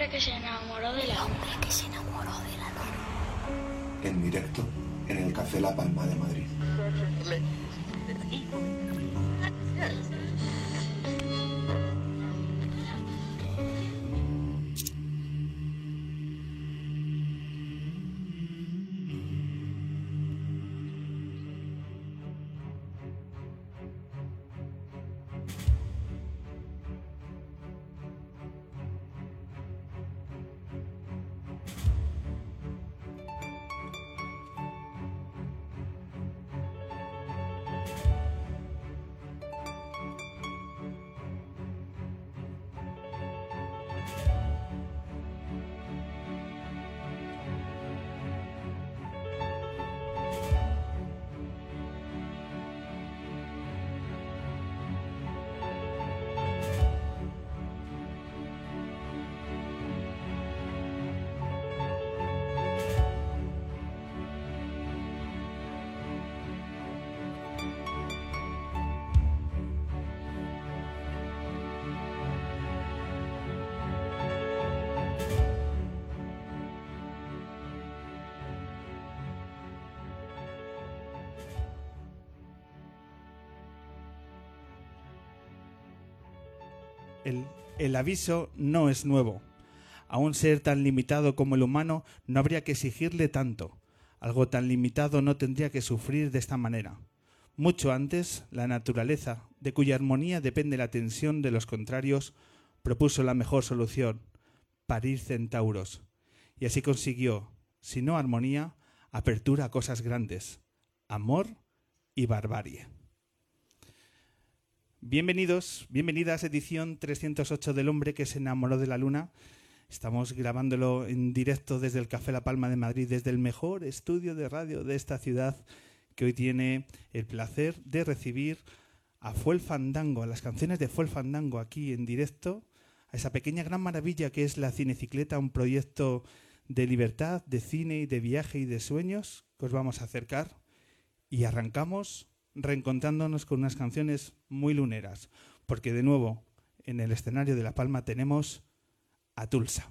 hombre que se enamoró de la hombre que se enamoró de la luna. En directo en el Café La Palma de Madrid. El, aviso no es nuevo. A un ser tan limitado como el humano no habría que exigirle tanto. Algo tan limitado no tendría que sufrir de esta manera. Mucho antes, la naturaleza, de cuya armonía depende la tensión de los contrarios, propuso la mejor solución, parir centauros. Y así consiguió, si no armonía, apertura a cosas grandes, amor y barbarie. Bienvenidos, bienvenidas edición 308 del hombre que se enamoró de la luna. Estamos grabándolo en directo desde el Café La Palma de Madrid, desde el mejor estudio de radio de esta ciudad, que hoy tiene el placer de recibir a Fuel Fandango, a las canciones de Fuel Fandango aquí en directo, a esa pequeña gran maravilla que es la Cinecicleta, un proyecto de libertad, de cine y de viaje y de sueños que os vamos a acercar. Y arrancamos reencontrándonos con unas canciones muy luneras, porque de nuevo en el escenario de La Palma tenemos a Tulsa.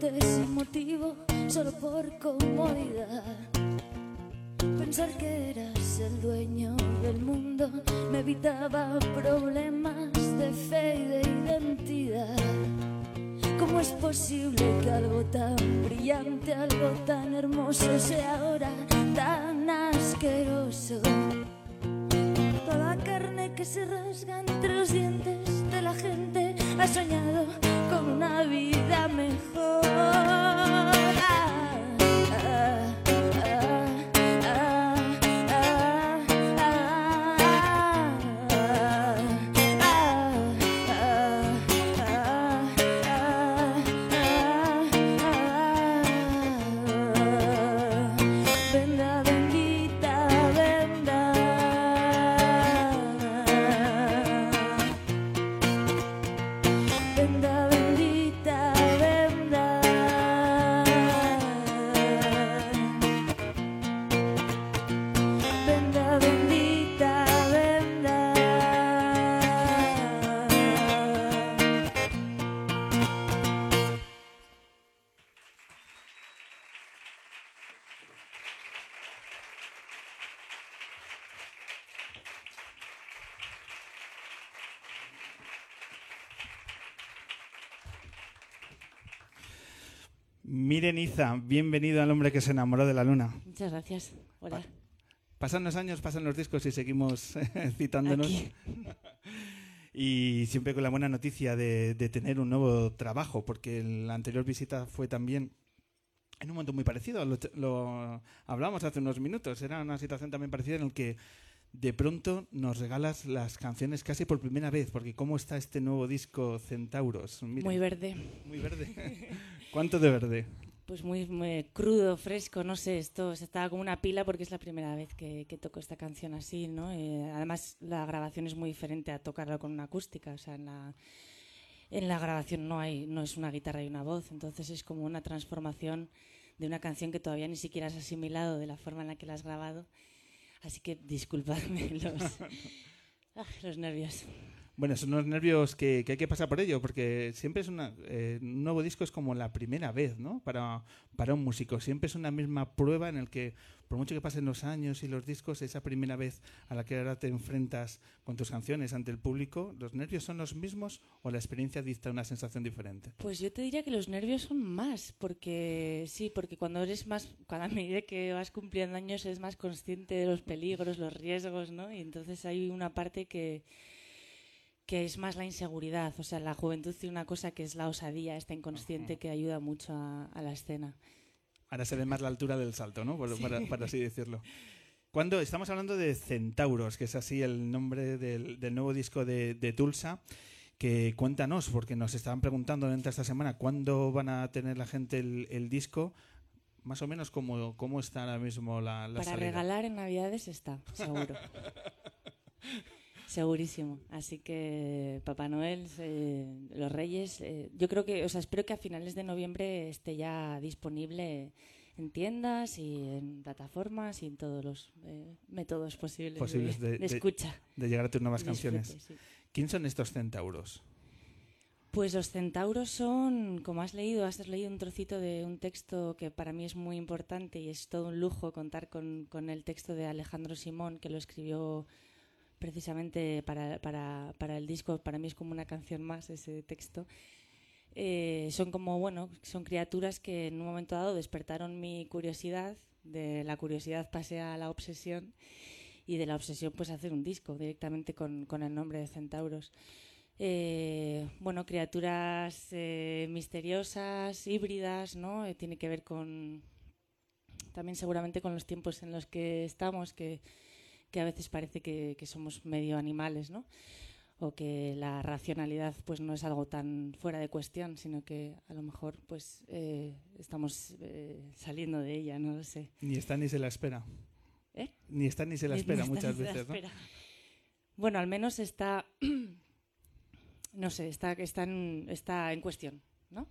sin motivo, solo por comodidad. Pensar que eras el dueño del mundo me evitaba problemas de fe y de identidad. ¿Cómo es posible que algo tan brillante, algo tan hermoso sea Miren Iza, bienvenido al hombre que se enamoró de la luna. Muchas gracias. Hola. Pasan los años, pasan los discos y seguimos citándonos. Aquí. Y siempre con la buena noticia de, de tener un nuevo trabajo, porque la anterior visita fue también en un momento muy parecido. Lo, lo hablamos hace unos minutos. Era una situación también parecida en el que de pronto nos regalas las canciones casi por primera vez, porque ¿cómo está este nuevo disco Centauros? Muy verde. muy verde. ¿Cuánto de verde? Pues muy, muy crudo, fresco, no sé, esto se estaba como una pila porque es la primera vez que, que toco esta canción así, ¿no? Eh, además, la grabación es muy diferente a tocarla con una acústica, o sea, en la, en la grabación no hay, no es una guitarra y una voz, entonces es como una transformación de una canción que todavía ni siquiera has asimilado de la forma en la que la has grabado. Así que disculpadme los, ah, los nervios. Bueno, son unos nervios que, que hay que pasar por ello, porque siempre es una, eh, un nuevo disco es como la primera vez, ¿no? Para, para un músico. Siempre es una misma prueba en el que, por mucho que pasen los años y los discos, esa primera vez a la que ahora te enfrentas con tus canciones ante el público, ¿los nervios son los mismos o la experiencia dicta una sensación diferente? Pues yo te diría que los nervios son más, porque sí, porque cuando eres más, cuando a medida que vas cumpliendo años eres más consciente de los peligros, los riesgos, ¿no? Y entonces hay una parte que, que es más la inseguridad. O sea, la juventud tiene una cosa que es la osadía, esta inconsciente que ayuda mucho a, a la escena. Ahora se ve más la altura del salto, ¿no? Por, para, para así decirlo. Cuando estamos hablando de Centauros, que es así el nombre del, del nuevo disco de, de Tulsa, que cuéntanos, porque nos estaban preguntando dentro esta semana cuándo van a tener la gente el, el disco, más o menos cómo, cómo está ahora mismo la, la Para salida. regalar en Navidades está, seguro. Segurísimo. Así que Papá Noel, eh, los Reyes, eh, yo creo que, o sea, espero que a finales de noviembre esté ya disponible en tiendas y en plataformas y en todos los eh, métodos posibles, Posibles de, de- de de- escucha. de llegar a tus nuevas Disfrute, canciones. sí. ¿Quién son estos centauros? Pues los centauros son, como has leído, has leído un trocito de un texto que para mí es muy importante y es todo un lujo contar con, con el texto de Alejandro Simón, que lo escribió precisamente para, para, para el disco. Para mí es como una canción más ese texto. Eh, son como, bueno, son criaturas que en un momento dado despertaron mi curiosidad, de la curiosidad pasé a la obsesión y de la obsesión pues hacer un disco directamente con, con el nombre de Centauros. Eh, bueno, criaturas eh, misteriosas, híbridas, ¿no? Eh, tiene que ver con también seguramente con los tiempos en los que estamos, que, que a veces parece que, que somos medio animales, ¿no? O que la racionalidad pues no es algo tan fuera de cuestión, sino que a lo mejor pues eh, estamos eh, saliendo de ella, no lo sé. Ni está ni se la espera. ¿Eh? Ni está ni se la espera ni muchas veces, ¿no? Bueno, al menos está, no sé, está, está, en, está en cuestión, ¿no?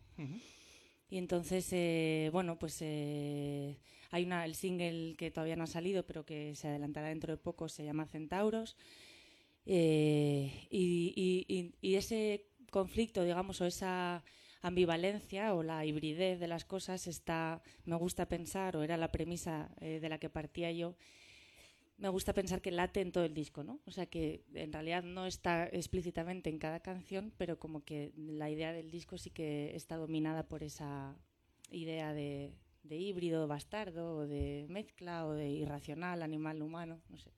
Y entonces, eh, bueno, pues eh, hay una, el single que todavía no ha salido, pero que se adelantará dentro de poco, se llama Centauros. Eh, y, y- y- y ese conflicto, digamos, o esa ambivalencia o la hibridez de las cosas está, me gusta pensar, o era la premisa eh, de la que partía yo, me gusta pensar que late en todo el disco, ¿no? O sea que en realidad no está explícitamente en cada canción, pero como que la idea del disco sí que está dominada por esa idea de, híbrido, bastardo, o de mezcla, o de irracional, animal, humano, no sé.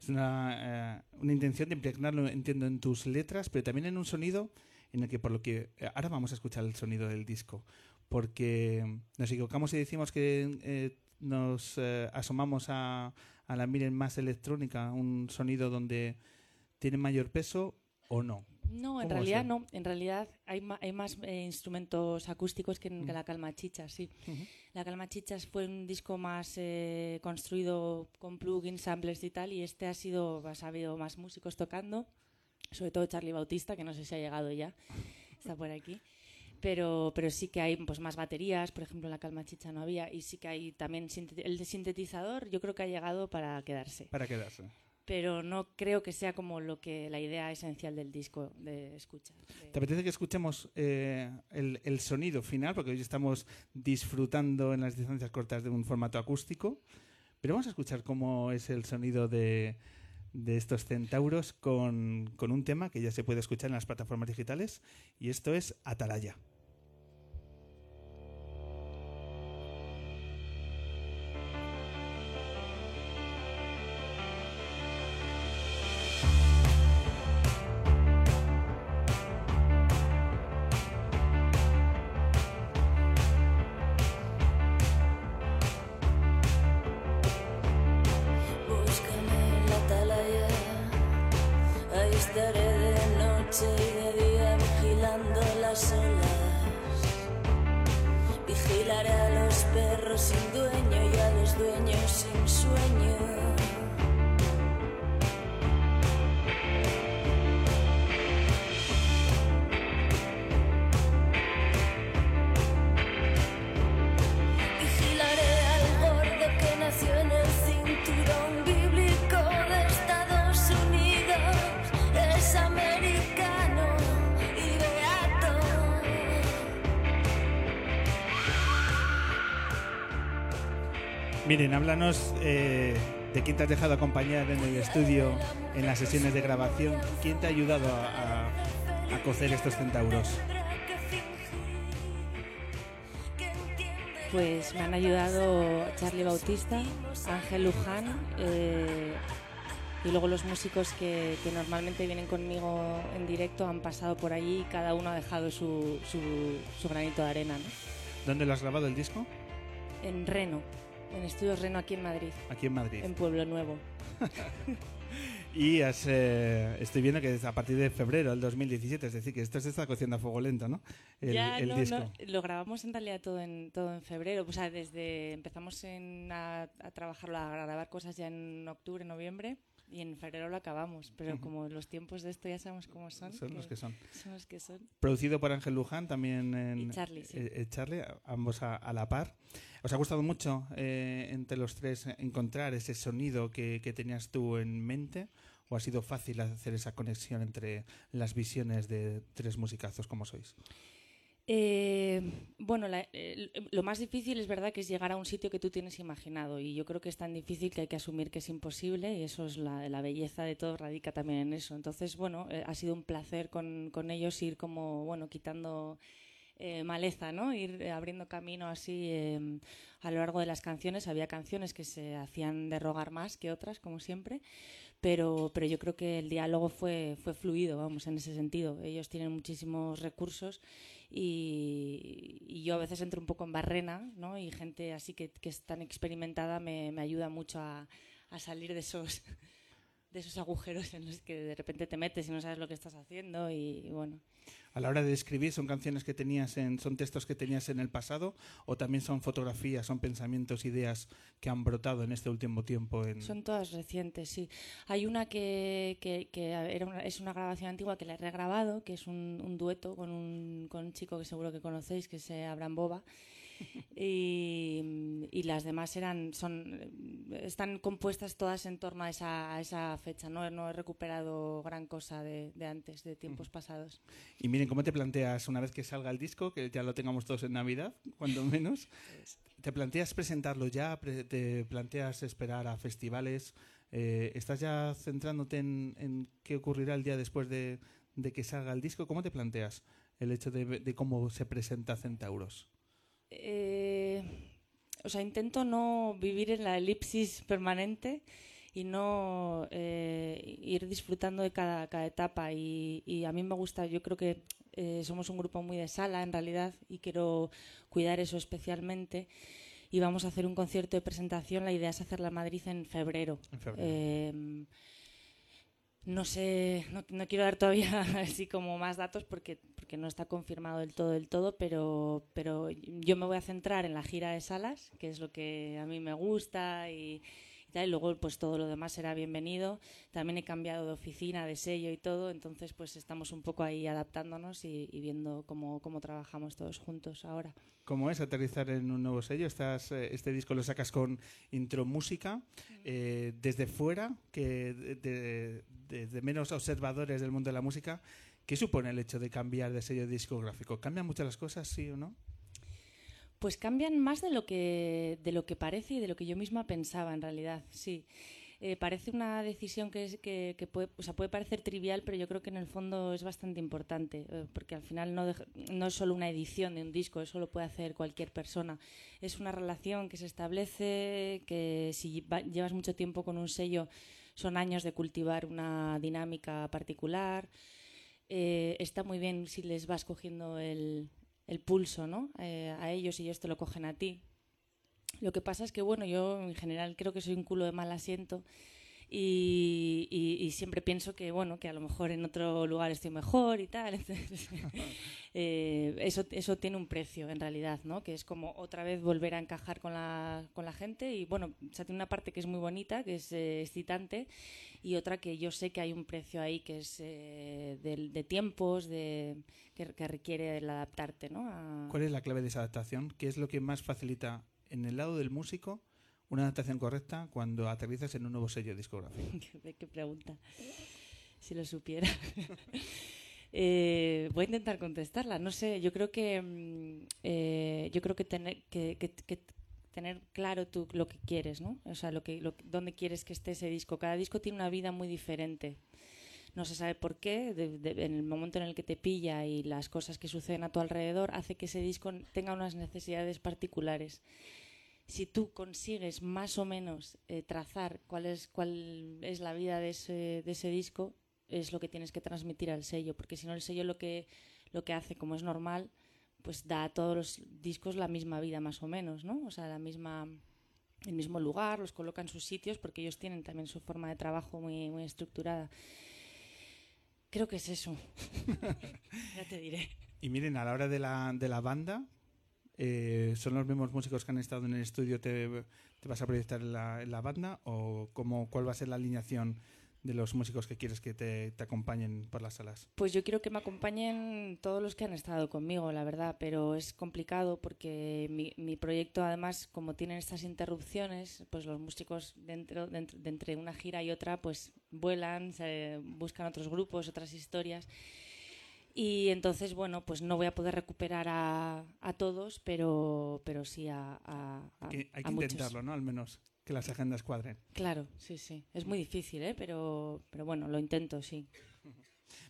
Es una, eh, intención de impregnarlo, entiendo, en tus letras, pero también en un sonido en el que, por lo que. eh, ahora vamos a escuchar el sonido del disco, porque nos equivocamos y decimos que eh, nos asomamos a, a la miren más electrónica, un sonido donde tiene mayor peso o no. No, en ¿Cómo realidad así? no. En realidad hay, ma- hay más eh, instrumentos acústicos que en Mm. que la Calma Chichas, sí. La Calma Chichas fue un disco más eh, construido con plugins, samplers y tal, y este ha sido, ha habido más músicos tocando, sobre todo Charlie Bautista, que no sé si ha llegado ya, está por aquí. Pero, pero sí que hay pues, más baterías, por ejemplo la Calma Chicha no había, y sí que hay también el de sintetizador, yo creo que ha llegado para quedarse Para quedarse. pero no creo que sea como lo que la idea esencial del disco de escucha. de- ¿Te apetece que escuchemos eh, el, el sonido final? Porque hoy estamos disfrutando en las distancias cortas de un formato acústico. Pero vamos a escuchar cómo es el sonido de, de estos centauros con, con un tema que ya se puede escuchar en las plataformas digitales. Y esto es Atalaya. Miren, háblanos eh, de quién te has dejado acompañar en el estudio, en las sesiones de grabación. ¿Quién te ha ayudado a, a- a cocer estos centauros? Pues me han ayudado Charlie Bautista, Ángel Luján eh, y luego los músicos que, que normalmente vienen conmigo en directo han pasado por allí y cada uno ha dejado su, su- su granito de arena. ¿no? ¿Dónde lo has grabado el disco? En Reno, en Estudios Reno aquí en Madrid, Aquí en Madrid. en Pueblo Nuevo. Y has, eh, estoy viendo que es a partir de febrero del 2017, es decir, que esto se está cociendo a fuego lento, ¿no? El, ya, el no, disco. no, lo grabamos en realidad todo en, todo en febrero. O sea, desde empezamos en, a, a trabajarlo, a grabar cosas ya en octubre, noviembre y en febrero lo acabamos. Pero como los tiempos de esto ya sabemos cómo son. Son los que son. son los que son. Producido por Ángel Luján, también en, Y Charlie, sí. eh, eh, Charlie, ambos a, a la par. ¿Os ha gustado mucho eh, entre los tres encontrar ese sonido que, que tenías tú en mente? ¿O ha sido fácil hacer esa conexión entre las visiones de tres musicazos como sois? Eh, bueno, la- lo más difícil es verdad que es llegar a un sitio que tú tienes imaginado y yo creo que es tan difícil que hay que asumir que es imposible y eso es la, belleza de todo radica también en eso. Entonces, bueno, eh, ha sido un placer con, ellos ir como, bueno, quitando eh, maleza, ¿no? Ir abriendo camino así eh, a lo largo de las canciones. Había canciones que se hacían de rogar más que otras, como siempre, pero, pero yo creo que el diálogo fue, fue fluido, vamos, en ese sentido. Ellos tienen muchísimos recursos y, y yo a veces entro un poco en barrena, ¿no? Y gente así que, que es tan experimentada me, me ayuda mucho a, salir de esos de esos agujeros en los que de repente te metes y no sabes lo que estás haciendo y bueno. A la hora de escribir, ¿son canciones que tenías en, son textos que tenías en el pasado o también son fotografías, son pensamientos, ideas que han brotado en este último tiempo? Son todas recientes, sí. Hay una que, que, era una- es una grabación antigua que la he regrabado, que es un, dueto con un, con un chico que seguro que conocéis, que es Abraham Boba. Y, y las demás eran son están compuestas todas en torno a esa, a esa fecha. No, no he recuperado gran cosa de, de antes, de tiempos pasados. Y miren, ¿cómo te planteas una vez que salga el disco, que ya lo tengamos todos en Navidad, cuando menos? ¿Te planteas presentarlo ya? ¿Te planteas esperar a festivales? Eh, ¿Estás ya centrándote en, en qué ocurrirá el día después de, de que salga el disco? ¿Cómo te planteas el hecho de, de cómo se presenta Centauros? Eh, o sea, intento no vivir en la elipsis permanente y no eh, ir disfrutando de cada, cada etapa. Y, y a mí me gusta, yo creo que eh, somos un grupo muy de sala en realidad y quiero cuidar eso especialmente. Y vamos a hacer un concierto de presentación. La idea es hacerla en Madrid en febrero. En febrero. No sé, no, no quiero dar todavía así como más datos porque, porque no está confirmado del todo del todo, pero, pero yo me voy a centrar en la gira de salas, que es lo que a mí me gusta y, y luego pues todo lo demás será bienvenido. También he cambiado de oficina, de sello y todo, entonces pues estamos un poco ahí adaptándonos y, y viendo cómo, cómo trabajamos todos juntos ahora. ¿Cómo es aterrizar en un nuevo sello? Estás, eh, este disco lo sacas con intro música. eh, desde fuera, que de- de- menos observadores del mundo de la música, ¿qué supone el hecho de cambiar de sello discográfico? ¿Cambian muchas las cosas, sí o no? Pues cambian más de lo que de lo que parece y de lo que yo misma pensaba en realidad, sí. Eh, parece una decisión que, que, puede, o sea, puede parecer trivial, pero yo creo que en el fondo es bastante importante, eh, porque al final no, no es solo una edición de un disco, eso lo puede hacer cualquier persona. Es una relación que se establece, que si va- llevas mucho tiempo con un sello, son años de cultivar una dinámica particular. Eh, está muy bien si les vas cogiendo el, el pulso ¿no? Eh, a ellos y ellos te lo cogen a ti. Lo que pasa es que, bueno, yo en general creo que soy un culo de mal asiento y, y- y siempre pienso que, bueno, que a lo mejor en otro lugar estoy mejor y tal. Entonces, eh, eso, eso tiene un precio en realidad, ¿no? Que es como otra vez volver a encajar con la, con la gente y, bueno, o sea, tiene una parte que es muy bonita, que es eh, excitante y otra que yo sé que hay un precio ahí que es eh, de, de tiempos, de, que, que requiere el adaptarte, ¿no? A- ¿Cuál es la clave de esa adaptación? ¿Qué es lo que más facilita en el lado del músico una adaptación correcta cuando aterrizas en un nuevo sello discográfico? ¿Qué, pregunta? Si lo supiera. Eh, voy a intentar contestarla. No sé, yo creo que mm, eh, yo creo que tener que, que- que tener claro tú lo que quieres, ¿no? O sea, lo que, lo, dónde quieres que esté ese disco. Cada disco tiene una vida muy diferente. No se sabe por qué. de- de- en el momento en el que te pilla y las cosas que suceden a tu alrededor hace que ese disco tenga unas necesidades particulares si tú consigues más o menos eh, trazar cuál es, cuál es la vida de ese, de ese disco, es lo que tienes que transmitir al sello, porque si no el sello lo que, lo que hace, como es normal, pues da a todos los discos la misma vida más o menos, ¿no? O sea, la misma el mismo lugar, los coloca en sus sitios, porque ellos tienen también su forma de trabajo muy, muy estructurada. Creo que es eso. ya te diré. Y miren, a la hora de la, de la banda, eh, ¿son los mismos músicos que han estado en el estudio? ¿Te, vas a proyectar en la, en banda? ¿O cómo, cuál va a ser la alineación de los músicos que quieres que te, acompañen por las salas? Pues yo quiero que me acompañen todos los que han estado conmigo, la verdad, pero es complicado porque mi, mi proyecto, además, como tienen estas interrupciones, pues los músicos dentro, dentro- de entre una gira y otra, pues vuelan, se buscan otros grupos, otras historias. Y entonces, bueno, pues no voy a poder recuperar a, a todos, pero, pero sí a, a, a- Que hay que muchos. intentarlo, ¿no? Al menos que las agendas cuadren. Claro, sí, sí. Es muy difícil, ¿eh? Pero, pero bueno, lo intento, sí.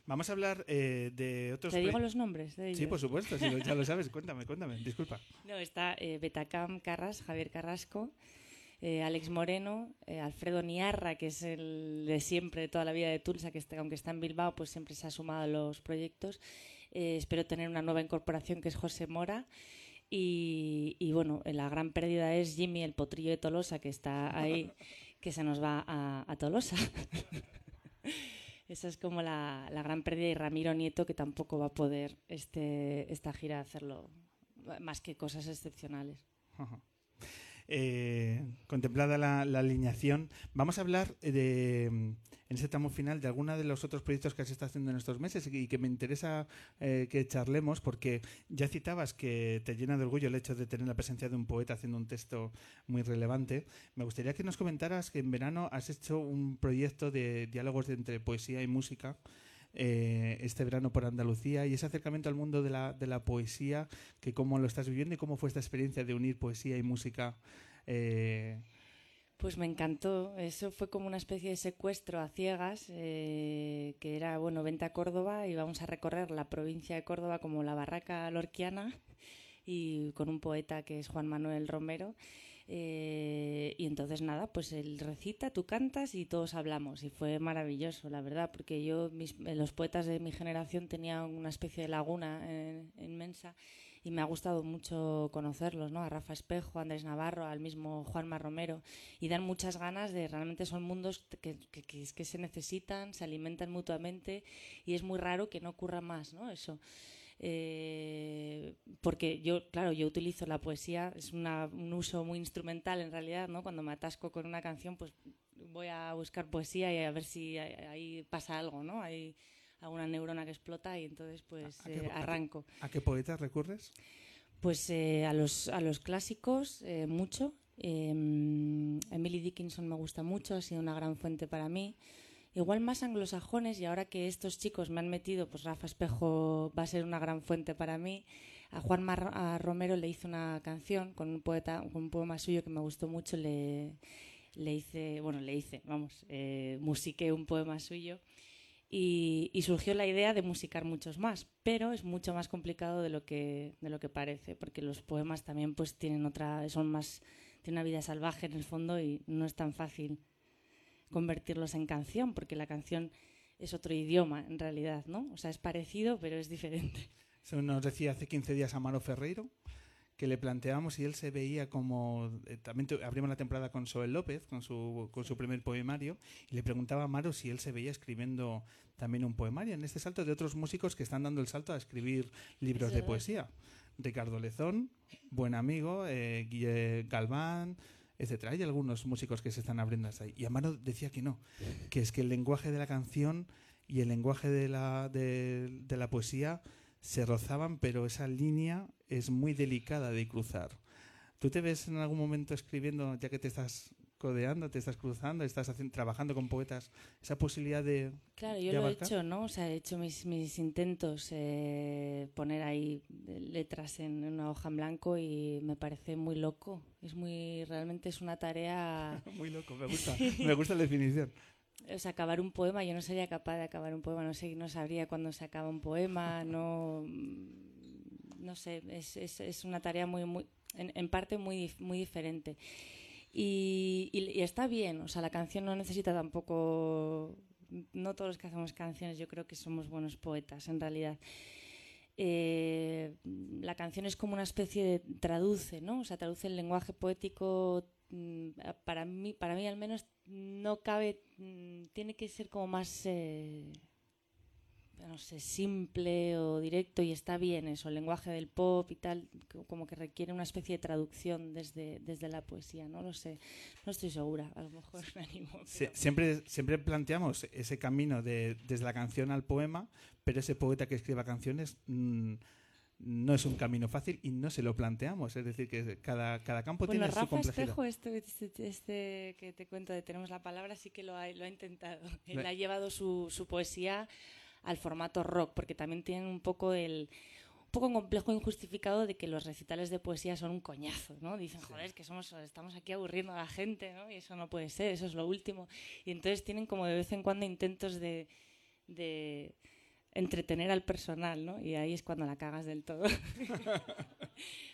Vamos a hablar eh, de otros... ¿Te digo los nombres de ellos? Sí, por supuesto, si lo- ya lo sabes. Cuéntame, cuéntame, disculpa. No, está eh, Betacam Carras, Javier Carrasco, eh, Alex Moreno, eh, Alfredo Niarra, que es el de siempre, de toda la vida de Tulsa, que está, aunque está en Bilbao, pues siempre se ha sumado a los proyectos. Eh, espero tener una nueva incorporación que es José Mora. Y, y, bueno, la gran pérdida es Jimmy, el potrillo de Tolosa, que está ahí, que se nos va a, a Tolosa. Esa es como la, la gran pérdida y Ramiro Nieto, que tampoco va a poder este, esta gira hacerlo más que cosas excepcionales. Ajá. Eh, contemplada la, alineación, vamos a hablar de, en ese tramo final de alguno de los otros proyectos que se está haciendo en estos meses y que me interesa eh, que charlemos porque ya citabas que te llena de orgullo el hecho de tener la presencia de un poeta haciendo un texto muy relevante. Me gustaría que nos comentaras que en verano has hecho un proyecto de diálogos entre poesía y música. Eh, este verano por Andalucía y ese acercamiento al mundo de la, de la poesía, que cómo lo estás viviendo y cómo fue esta experiencia de unir poesía y música. Eh, pues me encantó. Eso fue como una especie de secuestro a ciegas, eh, que era, bueno, vente a Córdoba y vamos a recorrer la provincia de Córdoba como la barraca lorquiana y con un poeta que es Juan Manuel Romero. Eh, y entonces nada, pues él recita, tú cantas y todos hablamos. Y fue maravilloso, la verdad, porque yo, los poetas de mi generación tenían una especie de laguna eh, inmensa y me ha gustado mucho conocerlos, ¿no? A Rafa Espejo, a Andrés Navarro, al mismo Juanma Romero. Y dan muchas ganas de, realmente son mundos que, que, que se necesitan, se alimentan mutuamente y es muy raro que no ocurra más, ¿no? Eso. Eh, porque yo, claro, yo utilizo la poesía, es un uso muy instrumental en realidad, ¿no? Cuando me atasco con una canción, pues voy a buscar poesía y a ver si ahí pasa algo, ¿no? Hay alguna neurona que explota y entonces pues eh, arranco. ¿A qué, poetas recurres? Pues eh, a, los, a los clásicos, mucho. Em, Emily Dickinson me gusta mucho, ha sido una gran fuente para mí igual más anglosajones y ahora que estos chicos me han metido, pues Rafa Espejo va a ser una gran fuente para mí. A Juan Mar Romero le hice una canción con un poeta, con un poema suyo que me gustó mucho, le, le hice, bueno, le hice, vamos, eh, musiqué un poema suyo y, y, surgió la idea de musicar muchos más, pero es mucho más complicado de lo que, de lo que parece, porque los poemas también pues tienen otra, son más, tienen una vida salvaje en el fondo y no es tan fácil convertirlos en canción, porque la canción es otro idioma en realidad, ¿no? O sea, es parecido, pero es diferente. Eso nos decía hace 15 días Amaro Ferreiro, que le planteamos y él se veía como... Eh, también abrimos la temporada con Soel López, con su, con su primer poemario, y le preguntaba a Amaro si él se veía escribiendo también un poemario, en este salto de otros músicos que están dando el salto a escribir libros de poesía. Ricardo Lezón, buen amigo, eh, Guille Galván, etcétera. Hay algunos músicos que se están abriendo hasta ahí. Y Amaro decía que no, que es que el lenguaje de la canción y el lenguaje de la, de, la poesía se rozaban, pero esa línea es muy delicada de cruzar. ¿Tú te ves en algún momento escribiendo, ya que te estás codeando, te estás cruzando, estás haciendo, trabajando con poetas, esa posibilidad de... Claro, yo lo he hecho, ¿no? O sea, he hecho mis, mis intentos, eh, poner ahí letras en una hoja en blanco y me parece muy loco. Es muy, realmente es una tarea... muy loco, me gusta, me gusta la definición. O sea, acabar un poema, yo no sería capaz de acabar un poema, no sé, no sabría cuándo se acaba un poema, no... No sé, es, es, es una tarea muy, muy, en, en parte muy, muy diferente. Y, está bien, o sea, la canción no necesita tampoco, no todos los que hacemos canciones, yo creo que somos buenos poetas en realidad. Eh, la canción es como una especie de traduce, ¿no? O sea, traduce el lenguaje poético. Mm, para mí, para mí al menos no cabe, mm, tiene que ser como más eh, no sé, simple o directo y está bien eso, el lenguaje del pop y tal, como que requiere una especie de traducción desde, desde la poesía, no lo sé, no estoy segura, a lo mejor me animo. siempre, siempre planteamos ese camino de, desde la canción al poema, pero ese poeta que escriba canciones mm, no es un camino fácil y no se lo planteamos, es decir, que cada, cada campo tiene su complejidad. Espejo, este, este, este, que te cuento de Tenemos la Palabra, sí que lo ha, lo ha intentado. Él ha llevado su, su poesía al formato rock, porque también tienen un poco el un poco complejo injustificado de que los recitales de poesía son un coñazo, ¿no? Dicen, joder, que somos, estamos aquí aburriendo a la gente, ¿no? Y eso no puede ser, eso es lo último. Y entonces tienen como de vez en cuando intentos de, de entretener al personal, ¿no? Y ahí es cuando la cagas del todo.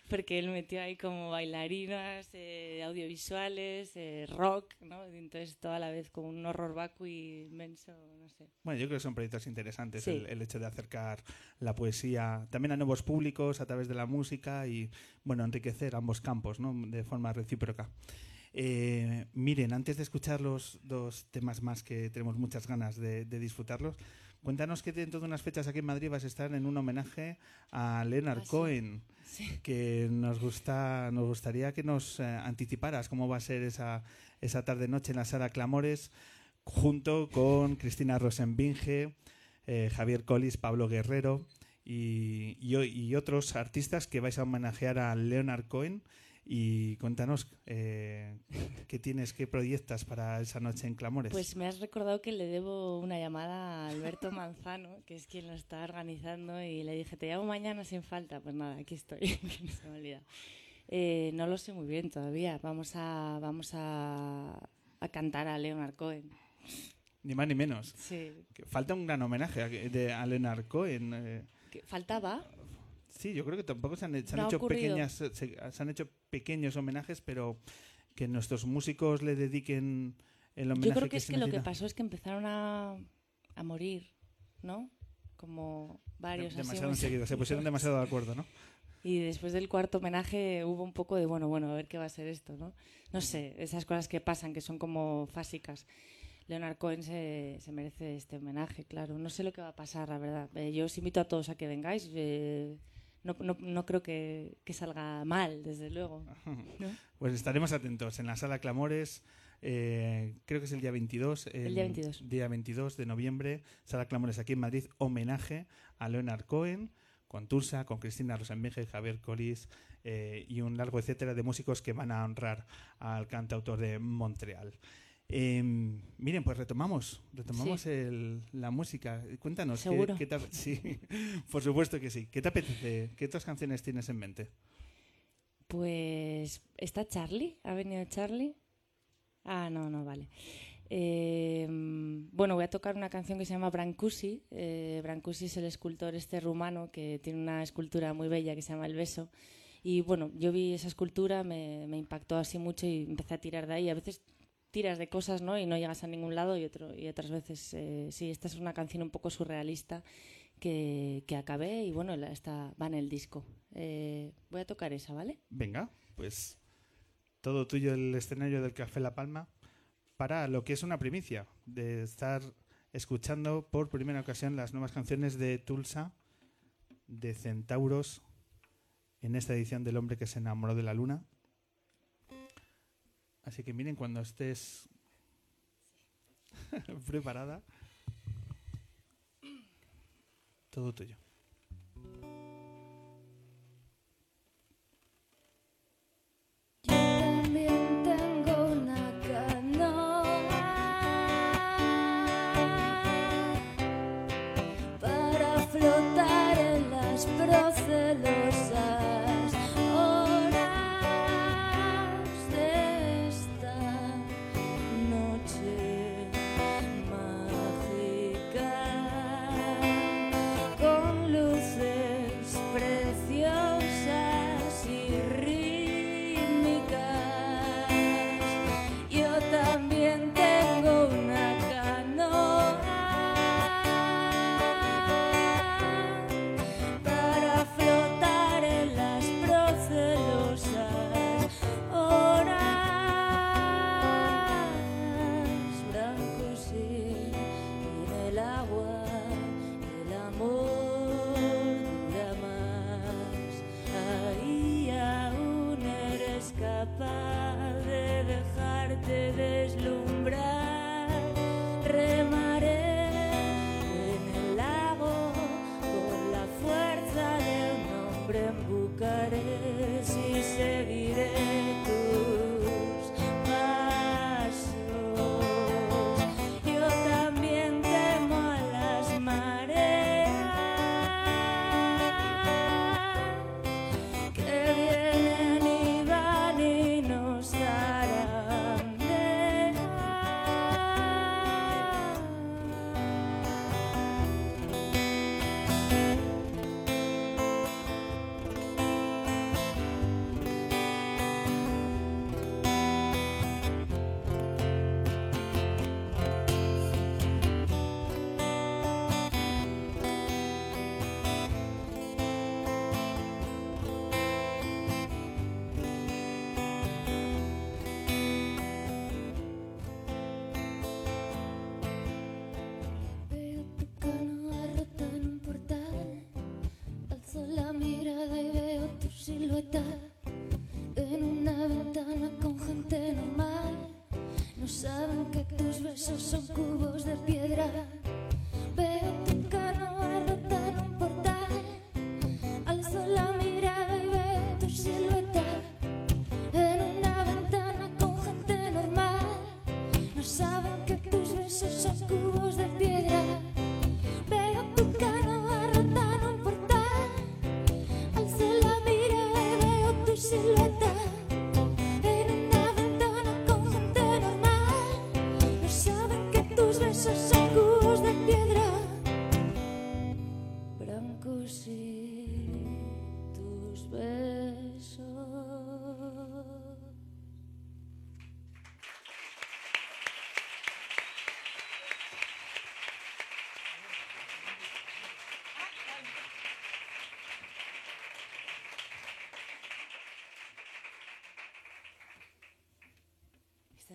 porque él metió ahí como bailarinas, eh, audiovisuales, eh, rock, ¿no? entonces toda la vez como un horror vacui inmenso, no sé. Bueno, yo creo que son proyectos interesantes el, hecho de acercar la poesía también a nuevos públicos a través de la música y, bueno, enriquecer ambos campos, ¿no? De forma recíproca. Eh, miren, antes de escuchar los dos temas más que tenemos muchas ganas de, disfrutarlos, cuéntanos que dentro de unas fechas aquí en Madrid vas a estar en un homenaje a Leonard Ah, sí. Cohen, Sí. que nos gusta, nos gustaría que nos eh, anticiparas cómo va a ser esa, esa tarde-noche en la sala Clamores, junto con Cristina Rosenbinge, eh, Javier Collis, Pablo Guerrero y, y y otros artistas que vais a homenajear a Leonard Cohen. Y cuéntanos eh, qué tienes, qué proyectas para esa noche en Clamores. Pues me has recordado que le debo una llamada a Alberto Manzano, que es quien lo está organizando, y le dije, te llamo mañana sin falta. Pues nada, aquí estoy, que no se me ha olvidado. Eh, no lo sé muy bien todavía. Vamos a, vamos a, a cantar a Leonard Cohen. Ni más ni menos. Sí. Falta un gran homenaje a, de, a Leonard Cohen. eh. ¿Qué- ¿Faltaba? Sí, yo creo que tampoco se han, se han hecho ocurrido. pequeñas, se, se han hecho pequeños homenajes, pero que nuestros músicos le dediquen el homenaje Yo creo que es que lo que pasó es que empezaron a, a morir, ¿no? Como varios así demasiado enseguida, se pusieron demasiado de acuerdo, ¿no? Y después del cuarto homenaje hubo un poco de, bueno, bueno, a ver qué va a ser esto, ¿no? No sé, esas cosas que pasan, que son como fásicas. Leonard Cohen se, se merece este homenaje, claro. No sé lo que va a pasar, la verdad. Eh, yo os invito a todos a que vengáis. eh, no, no, no creo que, que salga mal, desde luego. ¿no? Pues estaremos atentos en la sala Clamores. eh, creo que es el día 22. El día 22. Día 22 de noviembre. Sala Clamores aquí en Madrid. Homenaje a Leonard Cohen con Tulsa, con Cristina Rosenbinge, Javier Colis eh, y un largo etcétera de músicos que van a honrar al cantautor de Montreal. Eh, miren, pues retomamos, retomamos Sí. el- la música. Cuéntanos, ¿qué- ¿Seguro? qué te sí, por supuesto que sí. ¿Qué te apetece? ¿Qué otras canciones tienes en mente? Pues está Charlie, ha venido Charlie. Ah, no, no, vale. Eh, bueno, voy a tocar una canción que se llama Brancusi. Eh, Brancusi es el escultor este rumano que tiene una escultura muy bella que se llama El Beso. Y bueno, yo vi esa escultura, me, me impactó así mucho y empecé a tirar de ahí. A veces tiras de cosas ¿no? y no llegas a ningún lado y, otro, y otras veces eh, sí, esta es una canción un poco surrealista que, que acabé y bueno, va en el disco. Eh, voy a tocar esa, ¿vale? Venga, pues todo tuyo el escenario del Café La Palma para lo que es una primicia de estar escuchando por primera ocasión las nuevas canciones de Tulsa, de Centauros, en esta edición del hombre que se enamoró de la luna. Así que miren, cuando estés preparada, todo tuyo.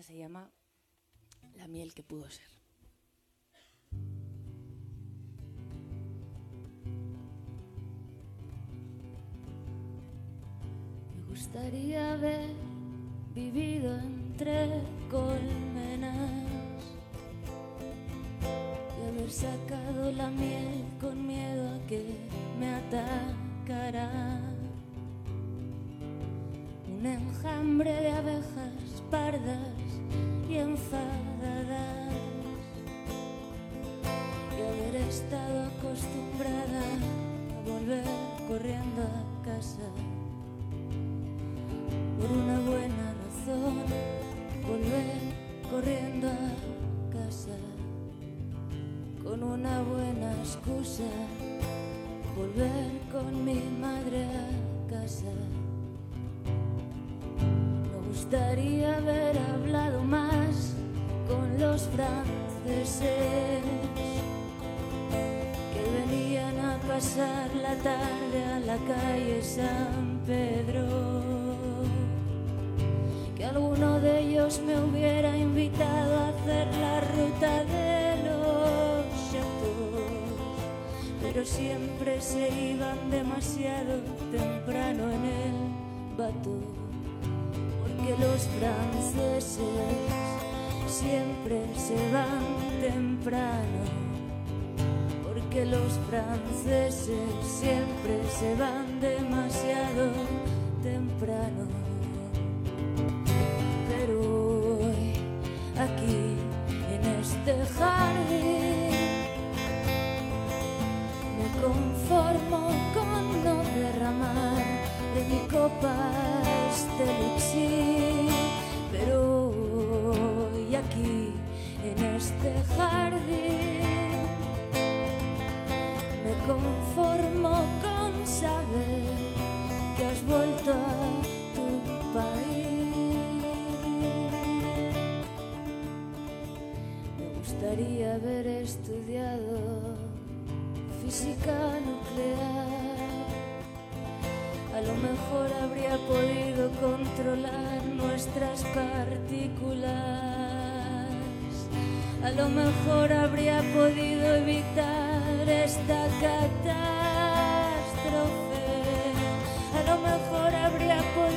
se llama La miel que pudo ser. pasar la tarde a la calle San Pedro. Que alguno de ellos me hubiera invitado a hacer la ruta de los chatos, pero siempre se iban demasiado temprano en el bato, porque los franceses siempre se van temprano que los franceses siempre se van demasiado temprano. Pero hoy, aquí, en este jardín, me conformo con no derramar de mi copa mejor habría podido controlar nuestras partículas. A lo mejor habría podido evitar esta catástrofe. A lo mejor habría podido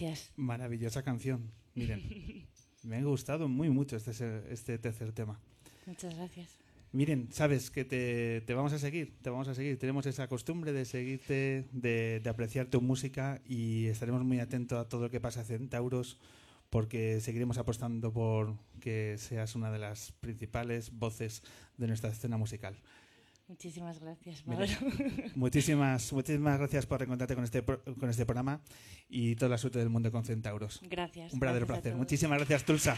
Gracias. Maravillosa canción. Miren, me ha gustado muy mucho este, este tercer tema. Muchas gracias. Miren, sabes que te, te vamos a seguir, te vamos a seguir. Tenemos esa costumbre de seguirte, de, de apreciar tu música y estaremos muy atentos a todo lo que pasa en Centauros porque seguiremos apostando por que seas una de las principales voces de nuestra escena musical. Muchísimas gracias, Mira. Muchísimas, muchísimas gracias por reencontrarte con este, con este programa y toda la suerte del mundo con Centauros. Gracias. Un verdadero placer. Muchísimas gracias, Tulsa.